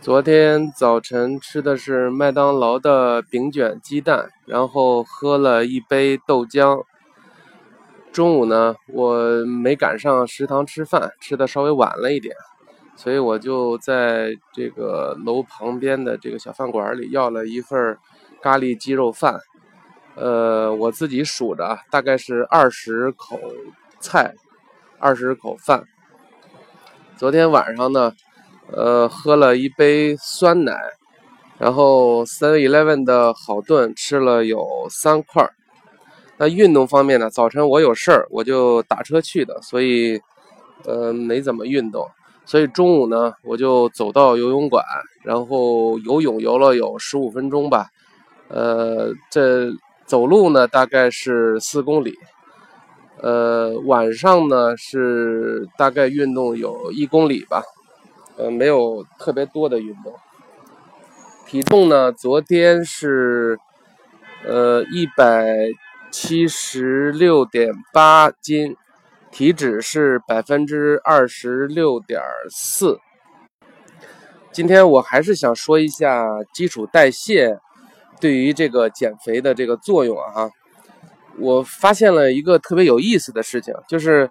昨天早晨吃的是麦当劳的饼卷鸡蛋，然后喝了一杯豆浆。中午呢，我没赶上食堂吃饭，吃的稍微晚了一点，所以我就在这个楼旁边的这个小饭馆里要了一份咖喱鸡肉饭。呃，我自己数着，大概是二十口菜，二十口饭。昨天晚上呢。呃，喝了一杯酸奶，然后 Seven Eleven 的好炖吃了有三块儿。那运动方面呢，早晨我有事儿，我就打车去的，所以呃没怎么运动。所以中午呢，我就走到游泳馆，然后游泳游了有十五分钟吧。呃，这走路呢大概是四公里。呃，晚上呢是大概运动有一公里吧。呃，没有特别多的运动。体重呢，昨天是呃一百七十六点八斤，体脂是百分之二十六点四。今天我还是想说一下基础代谢对于这个减肥的这个作用啊。我发现了一个特别有意思的事情，就是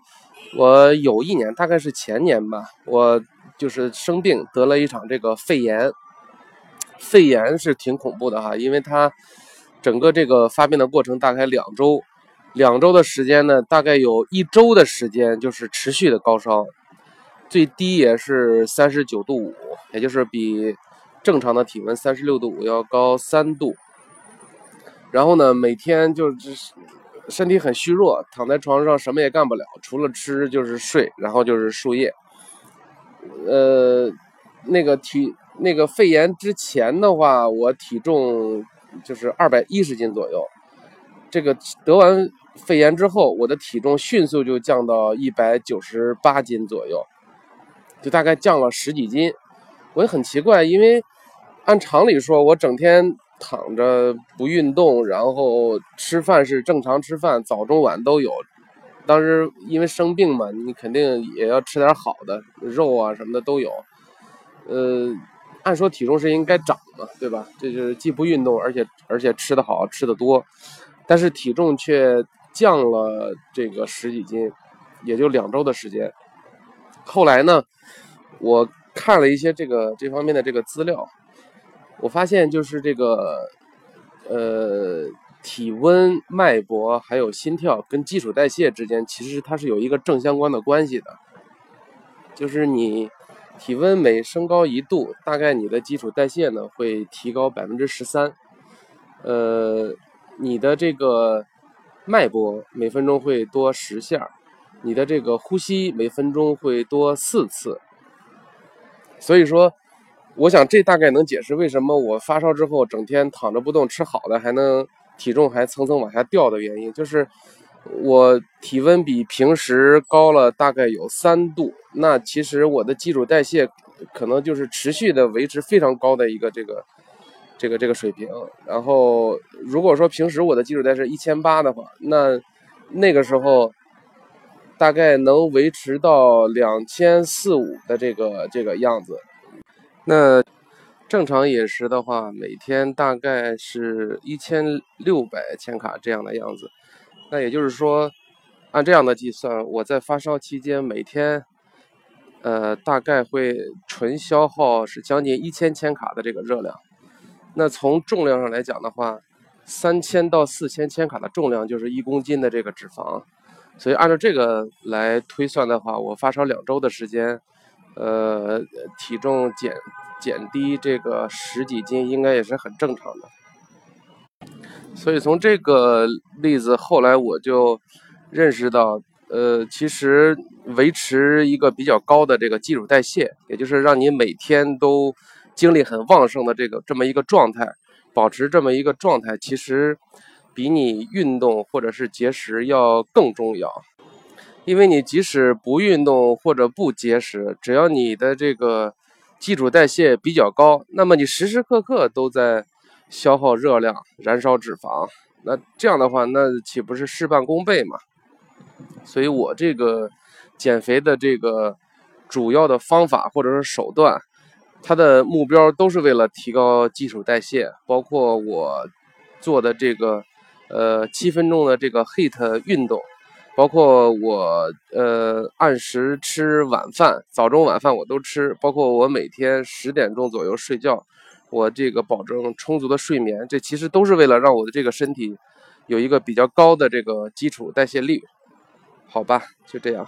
我有一年，大概是前年吧，我。就是生病得了一场这个肺炎，肺炎是挺恐怖的哈，因为它整个这个发病的过程大概两周，两周的时间呢，大概有一周的时间就是持续的高烧，最低也是三十九度五，也就是比正常的体温三十六度五要高三度。然后呢，每天就是身体很虚弱，躺在床上什么也干不了，除了吃就是睡，然后就是输液。呃，那个体那个肺炎之前的话，我体重就是二百一十斤左右。这个得完肺炎之后，我的体重迅速就降到一百九十八斤左右，就大概降了十几斤。我也很奇怪，因为按常理说，我整天躺着不运动，然后吃饭是正常吃饭，早中晚都有。当时因为生病嘛，你肯定也要吃点好的肉啊什么的都有。呃，按说体重是应该长嘛，对吧？这就是既不运动，而且而且吃的好吃的多，但是体重却降了这个十几斤，也就两周的时间。后来呢，我看了一些这个这方面的这个资料，我发现就是这个，呃。体温、脉搏还有心跳跟基础代谢之间，其实它是有一个正相关的关系的。就是你体温每升高一度，大概你的基础代谢呢会提高百分之十三。呃，你的这个脉搏每分钟会多十下，你的这个呼吸每分钟会多四次。所以说，我想这大概能解释为什么我发烧之后整天躺着不动，吃好的还能。体重还蹭蹭往下掉的原因，就是我体温比平时高了大概有三度。那其实我的基础代谢可能就是持续的维持非常高的一个这个这个这个水平。然后如果说平时我的基础代谢一千八的话，那那个时候大概能维持到两千四五的这个这个样子。那。正常饮食的话，每天大概是一千六百千卡这样的样子。那也就是说，按这样的计算，我在发烧期间每天，呃，大概会纯消耗是将近一千千卡的这个热量。那从重量上来讲的话，三千到四千千卡的重量就是一公斤的这个脂肪。所以按照这个来推算的话，我发烧两周的时间，呃，体重减。减低这个十几斤应该也是很正常的，所以从这个例子后来我就认识到，呃，其实维持一个比较高的这个基础代谢，也就是让你每天都精力很旺盛的这个这么一个状态，保持这么一个状态，其实比你运动或者是节食要更重要，因为你即使不运动或者不节食，只要你的这个。基础代谢比较高，那么你时时刻刻都在消耗热量、燃烧脂肪，那这样的话，那岂不是事半功倍嘛？所以我这个减肥的这个主要的方法或者是手段，它的目标都是为了提高基础代谢，包括我做的这个呃七分钟的这个 HIT 运动，包括我呃按时吃晚饭，早中晚饭我都吃，包括我每天十点钟左右睡觉，我这个保证充足的睡眠，这其实都是为了让我的这个身体有一个比较高的这个基础代谢率，好吧，就这样。